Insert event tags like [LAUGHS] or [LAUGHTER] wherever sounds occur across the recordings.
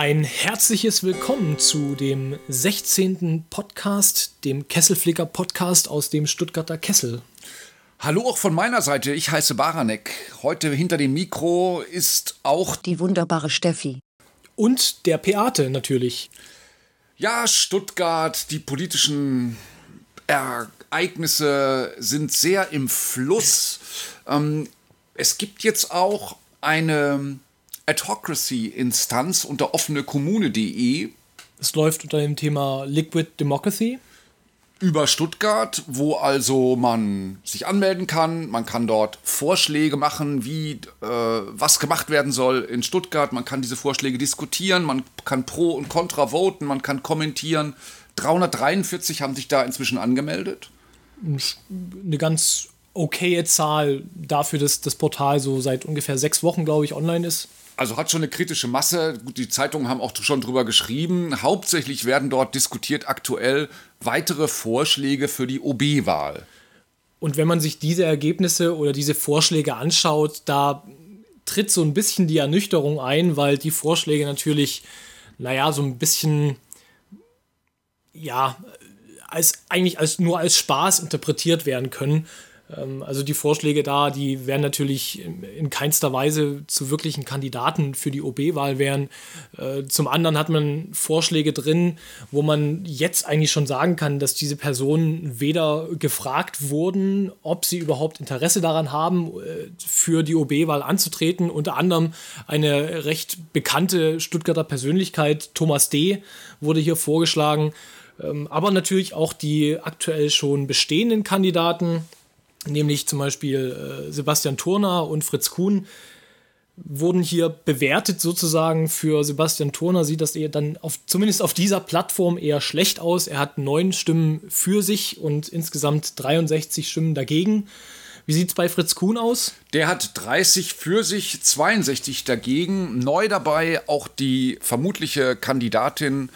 Ein herzliches Willkommen zu dem 16. Podcast, dem Kesselflicker Podcast aus dem Stuttgarter Kessel. Hallo auch von meiner Seite, ich heiße Baranek. Heute hinter dem Mikro ist auch die wunderbare Steffi. Und der Peate natürlich. Ja, Stuttgart, die politischen Ereignisse sind sehr im Fluss. Ähm, es gibt jetzt auch eine Adhocracy-Instanz unter offenekommune.de. Es läuft unter dem Thema Liquid Democracy. Über Stuttgart, wo also man sich anmelden kann. Man kann dort Vorschläge machen, wie äh, was gemacht werden soll in Stuttgart. Man kann diese Vorschläge diskutieren. Man kann pro und contra voten. Man kann kommentieren. 343 haben sich da inzwischen angemeldet. Eine ganz okaye Zahl dafür, dass das Portal so seit ungefähr sechs Wochen, glaube ich, online ist also hat schon eine kritische Masse. Gut, die Zeitungen haben auch schon drüber geschrieben. Hauptsächlich werden dort diskutiert aktuell weitere Vorschläge für die OB-Wahl. Und wenn man sich diese Ergebnisse oder diese Vorschläge anschaut, da tritt so ein bisschen die Ernüchterung ein, weil die Vorschläge natürlich, naja, so ein bisschen, ja, als eigentlich als nur als Spaß interpretiert werden können. Ähm, also die Vorschläge da, die werden natürlich in keinster Weise zu wirklichen Kandidaten für die OB-Wahl wären. Äh, zum anderen hat man Vorschläge drin, wo man jetzt eigentlich schon sagen kann, dass diese Personen weder gefragt wurden, ob sie überhaupt Interesse daran haben, äh, für die OB-Wahl anzutreten. Unter anderem eine recht bekannte Stuttgarter Persönlichkeit, Thomas D., wurde hier vorgeschlagen. Ähm, aber natürlich auch die aktuell schon bestehenden Kandidaten nämlich zum Beispiel äh, Sebastian Turner und Fritz Kuhn, wurden hier bewertet sozusagen. Für Sebastian Turner sieht das eher dann auf, zumindest auf dieser Plattform eher schlecht aus. Er hat neun Stimmen für sich und insgesamt 63 Stimmen dagegen. Wie sieht es bei Fritz Kuhn aus? Der hat 30 für sich, 62 dagegen. Neu dabei auch die vermutliche Kandidatin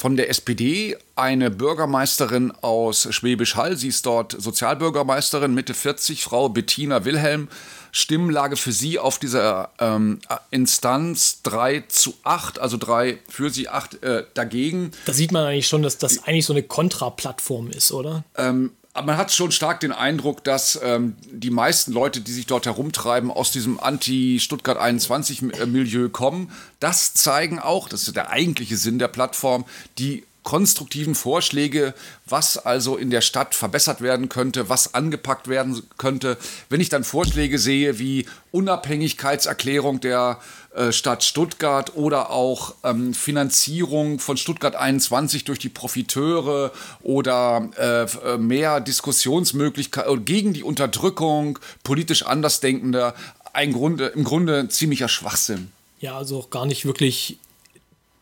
von der SPD eine Bürgermeisterin aus Schwäbisch Hall. Sie ist dort Sozialbürgermeisterin, Mitte 40, Frau Bettina Wilhelm. Stimmlage für sie auf dieser ähm, Instanz 3 zu 8, also 3 für sie, 8 äh, dagegen. Da sieht man eigentlich schon, dass das eigentlich so eine Kontraplattform ist, oder? Ähm, man hat schon stark den Eindruck, dass ähm, die meisten Leute, die sich dort herumtreiben, aus diesem Anti-Stuttgart 21-Milieu kommen. Das zeigen auch, das ist der eigentliche Sinn der Plattform, die konstruktiven Vorschläge, was also in der Stadt verbessert werden könnte, was angepackt werden könnte. Wenn ich dann Vorschläge sehe wie Unabhängigkeitserklärung der äh, Stadt Stuttgart oder auch ähm, Finanzierung von Stuttgart 21 durch die Profiteure oder äh, mehr Diskussionsmöglichkeiten gegen die Unterdrückung politisch Andersdenkender, ein Grunde, im Grunde ziemlicher Schwachsinn. Ja, also auch gar nicht wirklich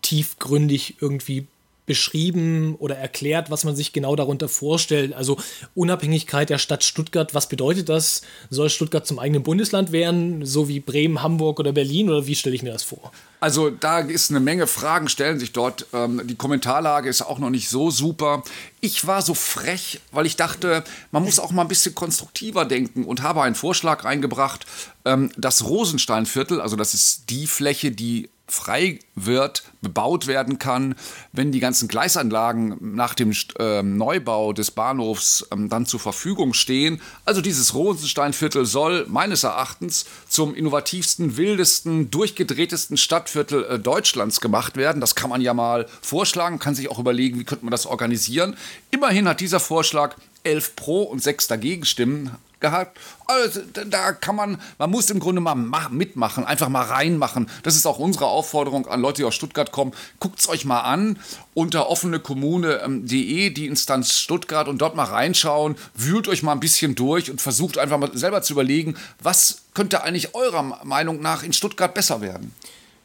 tiefgründig irgendwie beschrieben oder erklärt, was man sich genau darunter vorstellt. Also Unabhängigkeit der Stadt Stuttgart, was bedeutet das? Soll Stuttgart zum eigenen Bundesland werden, so wie Bremen, Hamburg oder Berlin oder wie stelle ich mir das vor? Also da ist eine Menge Fragen, stellen sich dort. Ähm, die Kommentarlage ist auch noch nicht so super. Ich war so frech, weil ich dachte, man muss auch mal ein bisschen konstruktiver denken und habe einen Vorschlag eingebracht, ähm, das Rosensteinviertel, also das ist die Fläche, die frei wird, bebaut werden kann, wenn die ganzen Gleisanlagen nach dem äh, Neubau des Bahnhofs ähm, dann zur Verfügung stehen. Also dieses Rosensteinviertel soll meines Erachtens zum innovativsten, wildesten, durchgedrehtesten Stadtviertel äh, Deutschlands gemacht werden. Das kann man ja mal vorschlagen, kann sich auch überlegen, wie könnte man das organisieren. Immerhin hat dieser Vorschlag elf Pro und sechs dagegen Stimmen gehabt. Also, da kann man, man muss im Grunde mal mitmachen, einfach mal reinmachen. Das ist auch unsere Aufforderung an Leute, die aus Stuttgart kommen. Guckt es euch mal an unter offenekommune.de, die Instanz Stuttgart und dort mal reinschauen. Wühlt euch mal ein bisschen durch und versucht einfach mal selber zu überlegen, was könnte eigentlich eurer Meinung nach in Stuttgart besser werden.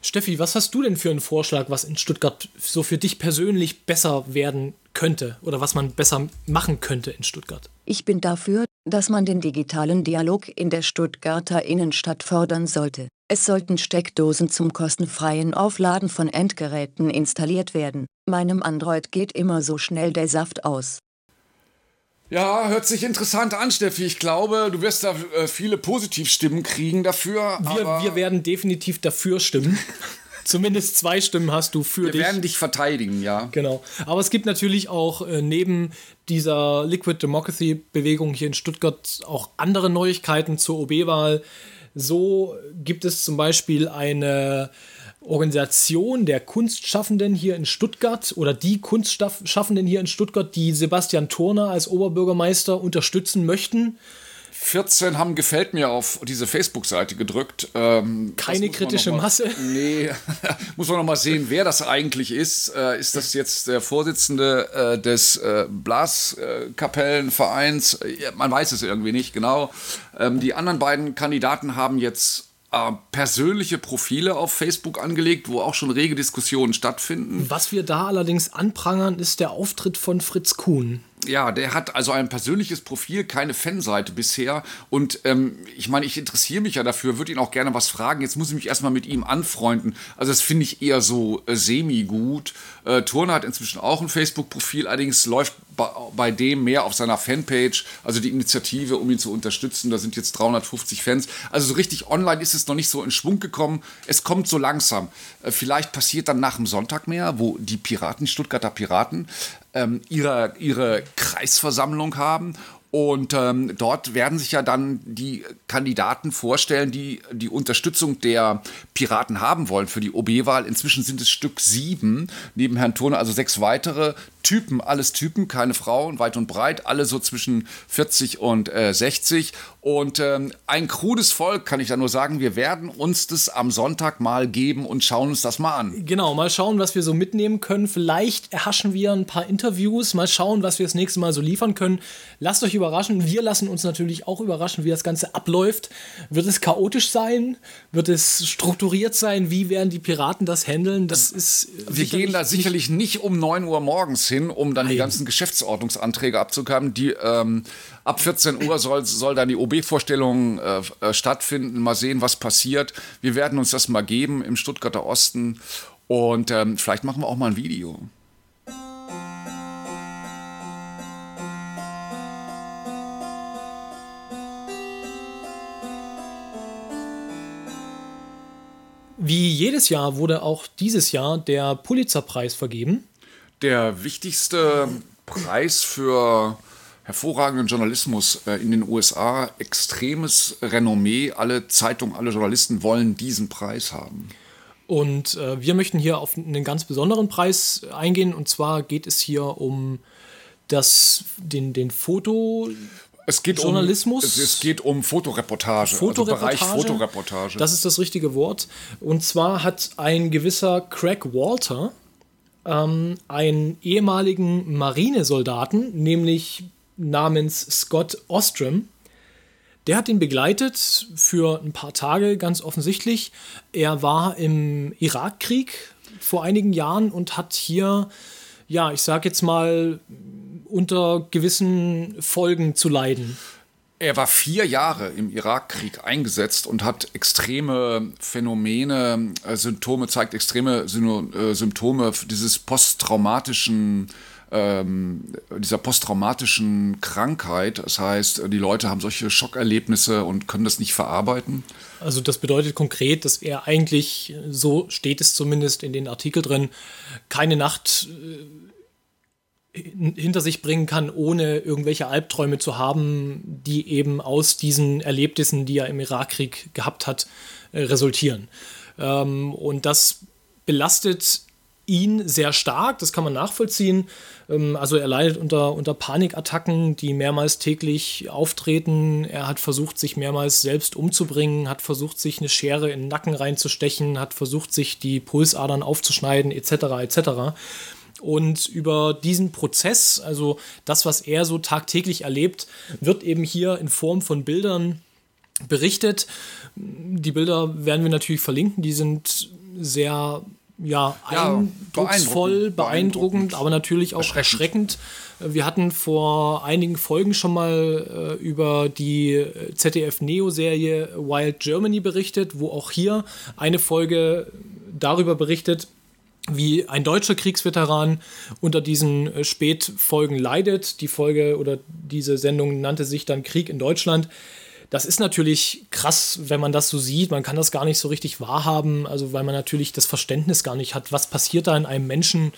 Steffi, was hast du denn für einen Vorschlag, was in Stuttgart so für dich persönlich besser werden könnte oder was man besser machen könnte in Stuttgart? Ich bin dafür, dass man den digitalen Dialog in der Stuttgarter Innenstadt fördern sollte. Es sollten Steckdosen zum kostenfreien Aufladen von Endgeräten installiert werden. Meinem Android geht immer so schnell der Saft aus. Ja, hört sich interessant an, Steffi. Ich glaube, du wirst da äh, viele Positivstimmen kriegen dafür. Wir, wir werden definitiv dafür stimmen. [LAUGHS] zumindest zwei Stimmen hast du für Wir dich. werden dich verteidigen, ja. Genau. Aber es gibt natürlich auch äh, neben dieser Liquid Democracy Bewegung hier in Stuttgart auch andere Neuigkeiten zur OB-Wahl. So gibt es zum Beispiel eine Organisation der Kunstschaffenden hier in Stuttgart oder die Kunstschaffenden hier in Stuttgart, die Sebastian Turner als Oberbürgermeister unterstützen möchten. 14 haben gefällt mir auf diese Facebook-Seite gedrückt. Ähm, Keine kritische mal, Masse. [LAUGHS] Nee, [LAUGHS] muss man noch mal sehen, wer das eigentlich ist. Äh, ist das jetzt der Vorsitzende äh, des äh, Blaskapellenvereins? man weiß es irgendwie nicht genau. Ähm, die anderen beiden Kandidaten haben jetzt äh, persönliche Profile auf Facebook angelegt, wo auch schon rege Diskussionen stattfinden. Was wir da allerdings anprangern, ist der Auftritt von Fritz Kuhn ja, der hat also ein persönliches Profil, keine Fanseite bisher. Und ähm, ich meine, ich interessiere mich ja dafür, würde ihn auch gerne was fragen. Jetzt muss ich mich erstmal mit ihm anfreunden. Also das finde ich eher so äh, semi-gut. Äh, Turner hat inzwischen auch ein Facebook-Profil, allerdings läuft bei, bei, dem mehr auf seiner Fanpage, also die Initiative, um ihn zu unterstützen. Da sind jetzt 350 Fans. Also so richtig online ist es noch nicht so in Schwung gekommen. Es kommt so langsam. Äh, vielleicht passiert dann nach dem Sonntag mehr, wo die Piraten, Stuttgarter Piraten, ähm, ihre, ihre Kreisversammlung haben und ähm, dort werden sich ja dann die Kandidaten vorstellen, die die Unterstützung der Piraten haben wollen für die OB-Wahl. Inzwischen sind es Stück sieben, neben Herrn Turner, also sechs weitere Typen, alles Typen, keine Frauen, weit und breit, alle so zwischen 40 und äh, 60. Und ähm, ein krudes Volk, kann ich da nur sagen, wir werden uns das am Sonntag mal geben und schauen uns das mal an. Genau, mal schauen, was wir so mitnehmen können. Vielleicht erhaschen wir ein paar Interviews, mal schauen, was wir das nächste Mal so liefern können. Lasst euch überraschen. Wir lassen uns natürlich auch überraschen, wie das Ganze abläuft. Wird es chaotisch sein? Wird es strukturiert sein? Wie werden die Piraten das handeln? Das ist. Wir gehen da sicherlich nicht um 9 Uhr morgens hin, um dann Nein. die ganzen Geschäftsordnungsanträge abzugeben. Die, ähm, ab 14 Uhr soll, soll dann die OB-Vorstellung äh, äh, stattfinden. Mal sehen, was passiert. Wir werden uns das mal geben im Stuttgarter Osten. Und ähm, vielleicht machen wir auch mal ein Video. Wie jedes Jahr wurde auch dieses Jahr der Pulitzerpreis vergeben. Der wichtigste Preis für hervorragenden Journalismus äh, in den USA, extremes Renommee. Alle Zeitungen, alle Journalisten wollen diesen Preis haben. Und äh, wir möchten hier auf einen ganz besonderen Preis eingehen. Und zwar geht es hier um das, den, den Foto. Es geht Journalismus. Um, es, es, geht um Fotoreportage, Fotoreportage, also Bereich Fotoreportage. Das ist das richtige Wort. Und zwar hat ein gewisser Craig Walter ähm, einen ehemaligen Marinesoldaten, nämlich namens Scott Ostrom. Der hat ihn begleitet für ein paar Tage, ganz offensichtlich. Er war im Irakkrieg vor einigen Jahren und hat hier, ja, ich sag jetzt mal, unter gewissen Folgen zu leiden. Er war vier Jahre im Irakkrieg eingesetzt und hat extreme Phänomene, äh, Symptome, zeigt extreme äh, Symptome dieses posttraumatischen ähm, dieser posttraumatischen Krankheit. Das heißt, die Leute haben solche Schockerlebnisse und können das nicht verarbeiten. Also das bedeutet konkret, dass er eigentlich, so steht es zumindest in den Artikel drin, keine Nacht äh, hinter sich bringen kann, ohne irgendwelche Albträume zu haben, die eben aus diesen Erlebnissen, die er im Irakkrieg gehabt hat, äh, resultieren. Ähm, und das belastet ihn sehr stark, das kann man nachvollziehen. Ähm, also er leidet unter, unter Panikattacken, die mehrmals täglich auftreten. Er hat versucht, sich mehrmals selbst umzubringen, hat versucht, sich eine Schere in den Nacken reinzustechen, hat versucht, sich die Pulsadern aufzuschneiden, etc. etc. Und über diesen Prozess, also das, was er so tagtäglich erlebt, wird eben hier in Form von Bildern berichtet. Die Bilder werden wir natürlich verlinken, die sind sehr ja, eindrucksvoll, beeindruckend, beeindruckend, aber natürlich auch erschreckend. erschreckend. Wir hatten vor einigen Folgen schon mal äh, über die ZDF-Neo-Serie Wild Germany berichtet, wo auch hier eine Folge darüber berichtet, wie ein deutscher Kriegsveteran unter diesen äh, Spätfolgen leidet. Die Folge oder diese Sendung nannte sich dann Krieg in Deutschland. Das ist natürlich krass, wenn man das so sieht. Man kann das gar nicht so richtig wahrhaben, also weil man natürlich das Verständnis gar nicht hat, was passiert da in einem Menschen.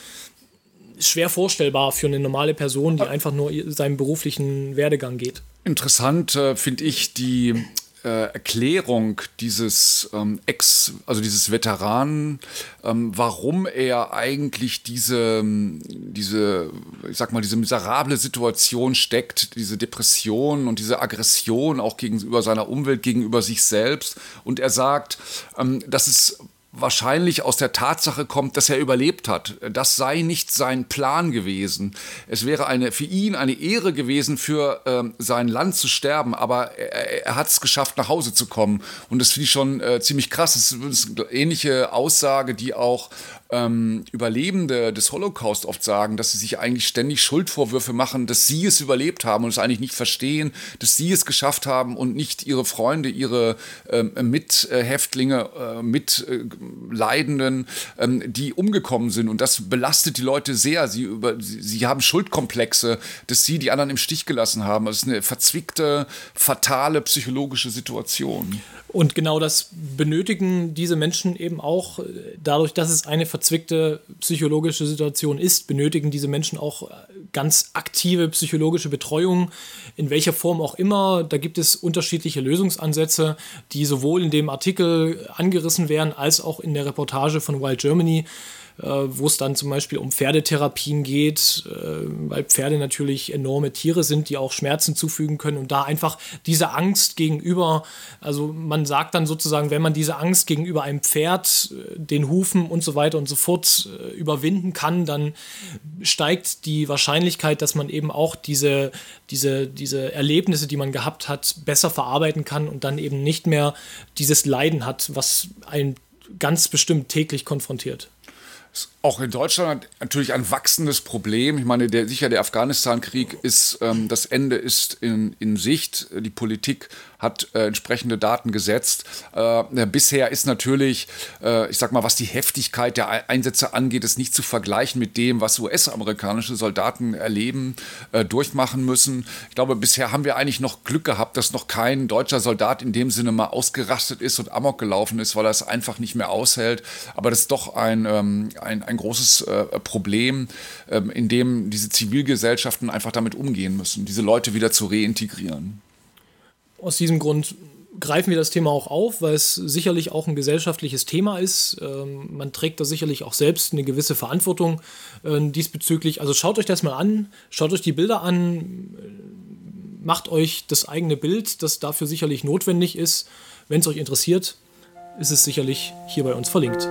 Schwer vorstellbar für eine normale Person, die einfach nur seinen beruflichen Werdegang geht. Interessant äh, finde ich die äh, Erklärung dieses ähm, Ex, also dieses Veteranen, ähm, warum er eigentlich diese, ähm, diese, ich sag mal, diese miserable Situation steckt, diese Depression und diese Aggression auch gegenüber seiner Umwelt, gegenüber sich selbst. Und er sagt, ähm, dass es wahrscheinlich aus der Tatsache kommt, dass er überlebt hat. Das sei nicht sein Plan gewesen. Es wäre eine, für ihn eine Ehre gewesen, für ähm, sein Land zu sterben, aber er, er hat es geschafft, nach Hause zu kommen. Und das finde ich schon äh, ziemlich krass. Das ist eine ähnliche Aussage, die auch ähm, Überlebende des Holocaust oft sagen, dass sie sich eigentlich ständig Schuldvorwürfe machen, dass sie es überlebt haben und es eigentlich nicht verstehen, dass sie es geschafft haben und nicht ihre Freunde, ihre ähm, Mithäftlinge, äh, Mitleidenden, ähm, die umgekommen sind. Und das belastet die Leute sehr. Sie, über, sie, sie haben Schuldkomplexe, dass sie die anderen im Stich gelassen haben. Das ist eine verzwickte, fatale psychologische Situation. Und genau das benötigen diese Menschen eben auch, dadurch, dass es eine verzwickte psychologische Situation ist, benötigen diese Menschen auch ganz aktive psychologische Betreuung, in welcher Form auch immer. Da gibt es unterschiedliche Lösungsansätze, die sowohl in dem Artikel angerissen werden, als auch in der Reportage von Wild Germany äh, wo es dann zum Beispiel um Pferdetherapien geht, äh, weil Pferde natürlich enorme Tiere sind, die auch Schmerzen zufügen können und da einfach diese Angst gegenüber, also man sagt dann sozusagen, wenn man diese Angst gegenüber einem Pferd, äh, den Hufen und so weiter und so fort überwinden kann, dann steigt die Wahrscheinlichkeit, dass man eben auch diese, diese, diese Erlebnisse, die man gehabt hat, besser verarbeiten kann und dann eben nicht mehr dieses Leiden hat, was einen ganz bestimmt täglich konfrontiert auch in Deutschland natürlich ein wachsendes Problem. Ich meine, der, sicher der Afghanistan-Krieg ist, ähm, das Ende ist in, in Sicht. Die Politik hat äh, entsprechende Daten gesetzt. Äh, bisher ist natürlich, äh, ich sag mal, was die Heftigkeit der Einsätze angeht, ist nicht zu vergleichen mit dem, was US-amerikanische Soldaten erleben, äh, durchmachen müssen. Ich glaube, bisher haben wir eigentlich noch Glück gehabt, dass noch kein deutscher Soldat in dem Sinne mal ausgerastet ist und amok gelaufen ist, weil er es einfach nicht mehr aushält. Aber das ist doch ein, ähm, ein, ein großes äh, Problem, ähm, in dem diese Zivilgesellschaften einfach damit umgehen müssen, diese Leute wieder zu reintegrieren. Aus diesem Grund greifen wir das Thema auch auf, weil es sicherlich auch ein gesellschaftliches Thema ist. Ähm, man trägt da sicherlich auch selbst eine gewisse Verantwortung äh, diesbezüglich. Also schaut euch das mal an, schaut euch die Bilder an, macht euch das eigene Bild, das dafür sicherlich notwendig ist. Wenn es euch interessiert, ist es sicherlich hier bei uns verlinkt.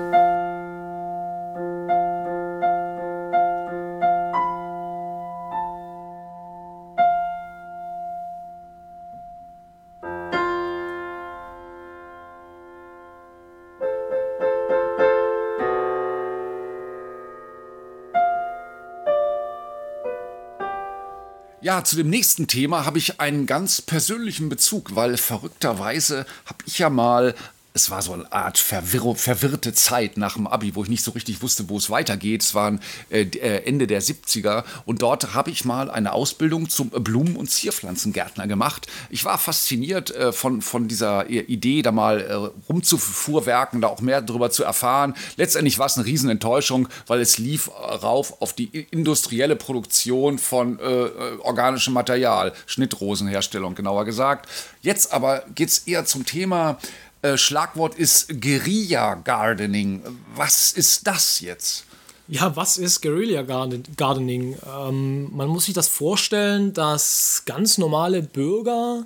Ja, zu dem nächsten Thema habe ich einen ganz persönlichen Bezug, weil verrückterweise habe ich ja mal es war so eine Art verwirr verwirrte Zeit nach dem Abi, wo ich nicht so richtig wusste, wo es weitergeht. Es waren äh, äh Ende der 70er und dort habe ich mal eine Ausbildung zum Blumen- und Zierpflanzengärtner gemacht. Ich war fasziniert äh, von, von dieser Idee, da mal äh, rumzufuhrwerken, da auch mehr darüber zu erfahren. Letztendlich war es eine Riesenenttäuschung, weil es lief rauf auf die industrielle Produktion von äh, äh, organischem Material, Schnittrosenherstellung genauer gesagt. Jetzt aber geht es eher zum Thema, äh, Schlagwort ist Guerilla Gardening. Was ist das jetzt? Ja, was ist Guerilla Gardening? Ähm, man muss sich das vorstellen, dass ganz normale Bürger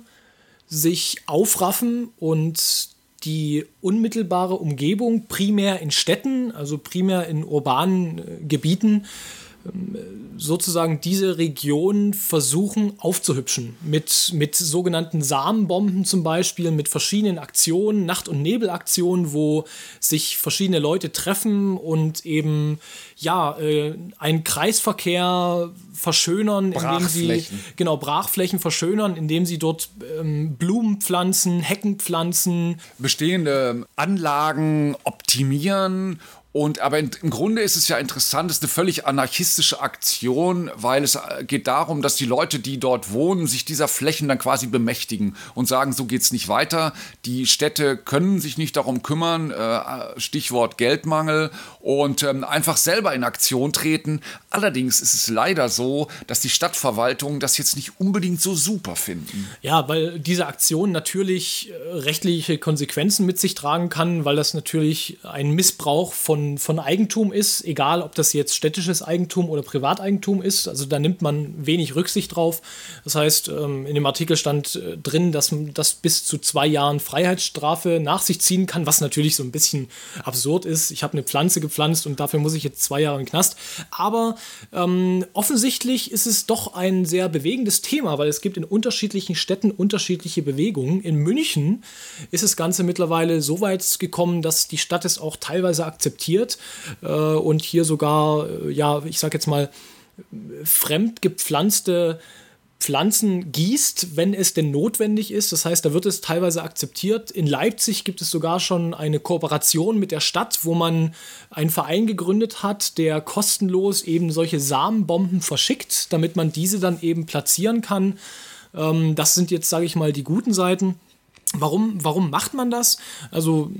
sich aufraffen und die unmittelbare Umgebung primär in Städten, also primär in urbanen äh, Gebieten, sozusagen diese Region versuchen aufzuhübschen. Mit, mit sogenannten Samenbomben zum Beispiel, mit verschiedenen Aktionen, Nacht- und Nebelaktionen, wo sich verschiedene Leute treffen und eben ja, äh, einen Kreisverkehr verschönern, indem sie genau Brachflächen verschönern, indem sie dort ähm, Blumen pflanzen, Hecken pflanzen, bestehende Anlagen optimieren Und aber in, im Grunde ist es ja interessant, es ist eine völlig anarchistische Aktion, weil es äh, geht darum, dass die Leute, die dort wohnen, sich dieser Flächen dann quasi bemächtigen und sagen, so geht's nicht weiter. Die Städte können sich nicht darum kümmern, äh, Stichwort Geldmangel und ähm, einfach selber in Aktion treten. Allerdings ist es leider so, dass die Stadtverwaltungen das jetzt nicht unbedingt so super finden. Ja, weil diese Aktion natürlich äh, rechtliche Konsequenzen mit sich tragen kann, weil das natürlich ein Missbrauch von von, Eigentum ist, egal ob das jetzt städtisches Eigentum oder Privateigentum ist. Also da nimmt man wenig Rücksicht drauf. Das heißt, ähm, in dem Artikel stand äh, drin, dass das bis zu zwei Jahren Freiheitsstrafe nach sich ziehen kann, was natürlich so ein bisschen absurd ist. Ich habe eine Pflanze gepflanzt und dafür muss ich jetzt zwei Jahre den Knast. Aber ähm, offensichtlich ist es doch ein sehr bewegendes Thema, weil es gibt in unterschiedlichen Städten unterschiedliche Bewegungen. In München ist das Ganze mittlerweile so weit gekommen, dass die Stadt es auch teilweise akzeptiert äh, und hier sogar, äh, ja, ich sag jetzt mal, fremd gepflanzte Pflanzen gießt, wenn es denn notwendig ist. Das heißt, da wird es teilweise akzeptiert. In Leipzig gibt es sogar schon eine Kooperation mit der Stadt, wo man einen Verein gegründet hat, der kostenlos eben solche Samenbomben verschickt, damit man diese dann eben platzieren kann. Ähm, das sind jetzt, sage ich mal, die guten Seiten. Warum, warum macht man das? Also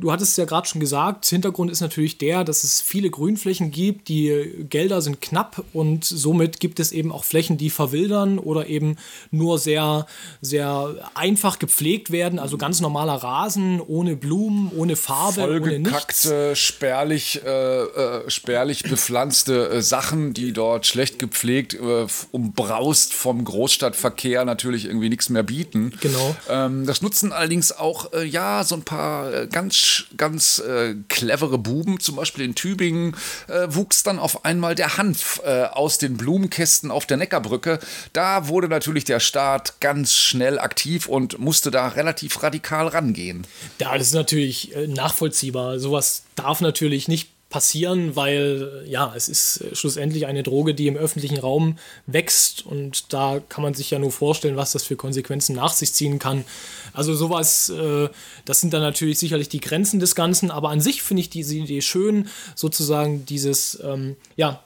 du hattest es ja gerade schon gesagt, Hintergrund ist natürlich der, dass es viele Grünflächen gibt, die Gelder sind knapp und somit gibt es eben auch Flächen, die verwildern oder eben nur sehr, sehr einfach gepflegt werden, also ganz normaler Rasen, ohne Blumen, ohne Farbe, ohne nichts. spärlich, äh, äh, spärlich bepflanzte äh, Sachen, die dort schlecht gepflegt, äh, umbraust vom Großstadtverkehr natürlich irgendwie nichts mehr bieten. Genau. Ähm, das nutzen allerdings auch, äh, ja, so ein paar äh, ganz ganz äh, clevere Buben, zum Beispiel in Tübingen, äh, wuchs dann auf einmal der Hanf äh, aus den Blumenkästen auf der Neckarbrücke. Da wurde natürlich der Staat ganz schnell aktiv und musste da relativ radikal rangehen. Ja, das ist natürlich nachvollziehbar. Sowas darf natürlich nicht passieren, weil ja, es ist äh, schlussendlich eine Droge, die im öffentlichen Raum wächst und da kann man sich ja nur vorstellen, was das für Konsequenzen nach sich ziehen kann. Also sowas, äh, das sind dann natürlich sicherlich die Grenzen des Ganzen, aber an sich finde ich diese Idee schön, sozusagen dieses, ähm, ja,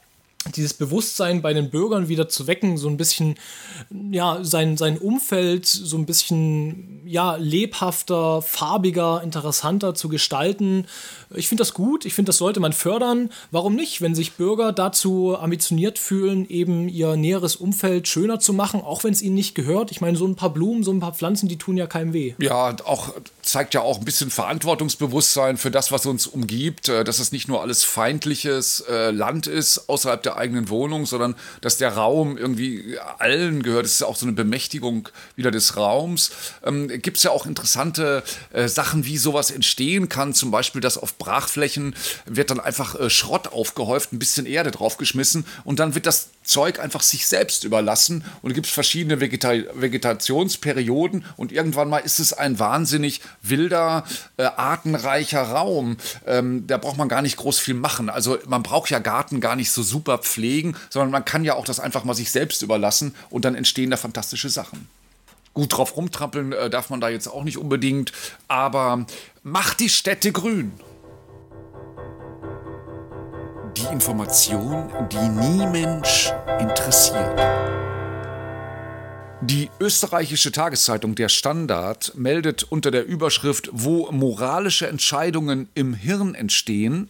dieses Bewusstsein bei den Bürgern wieder zu wecken, so ein bisschen, ja, sein, sein Umfeld so ein bisschen, ja, lebhafter, farbiger, interessanter zu gestalten. Ich finde das gut, ich finde, das sollte man fördern. Warum nicht, wenn sich Bürger dazu ambitioniert fühlen, eben ihr näheres Umfeld schöner zu machen, auch wenn es ihnen nicht gehört? Ich meine, so ein paar Blumen, so ein paar Pflanzen, die tun ja keinem weh. Ja, auch zeigt ja auch ein bisschen Verantwortungsbewusstsein für das, was uns umgibt, äh, dass es nicht nur alles feindliches äh, Land ist außerhalb der eigenen Wohnung, sondern dass der Raum irgendwie allen gehört. Es ist auch so eine Bemächtigung wieder des Raums. Ähm, Gibt es ja auch interessante äh, Sachen, wie sowas entstehen kann. Zum Beispiel, dass auf Brachflächen wird dann einfach äh, Schrott aufgehäuft, ein bisschen Erde draufgeschmissen und dann wird das Zeug einfach sich selbst überlassen und es gibt verschiedene Vegeta Vegetationsperioden und irgendwann mal ist es ein wahnsinnig wilder, äh, artenreicher Raum. Ähm, da braucht man gar nicht groß viel machen. Also man braucht ja Garten gar nicht so super pflegen, sondern man kann ja auch das einfach mal sich selbst überlassen und dann entstehen da fantastische Sachen. Gut drauf rumtrampeln äh, darf man da jetzt auch nicht unbedingt, aber macht die Städte grün Information, die nie Mensch interessiert. Die österreichische Tageszeitung Der Standard meldet unter der Überschrift Wo moralische Entscheidungen im Hirn entstehen.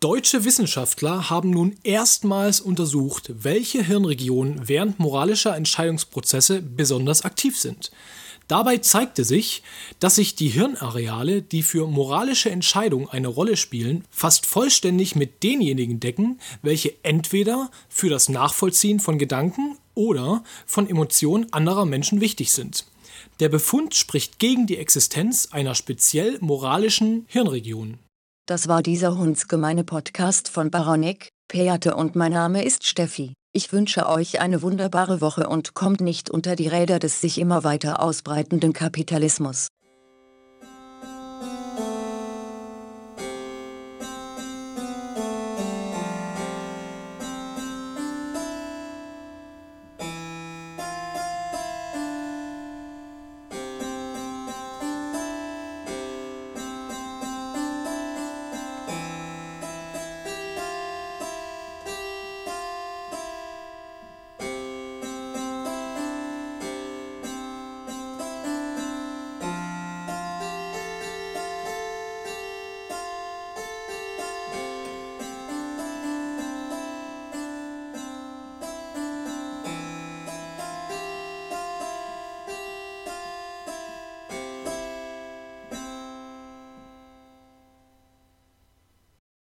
Deutsche Wissenschaftler haben nun erstmals untersucht, welche Hirnregionen während moralischer Entscheidungsprozesse besonders aktiv sind. Dabei zeigte sich, dass sich die Hirnareale, die für moralische Entscheidungen eine Rolle spielen, fast vollständig mit denjenigen decken, welche entweder für das Nachvollziehen von Gedanken oder von Emotionen anderer Menschen wichtig sind. Der Befund spricht gegen die Existenz einer speziell moralischen Hirnregion. Das war dieser hundsgemeine Podcast von Baronek, Peate und mein Name ist Steffi. Ich wünsche euch eine wunderbare Woche und kommt nicht unter die Räder des sich immer weiter ausbreitenden Kapitalismus.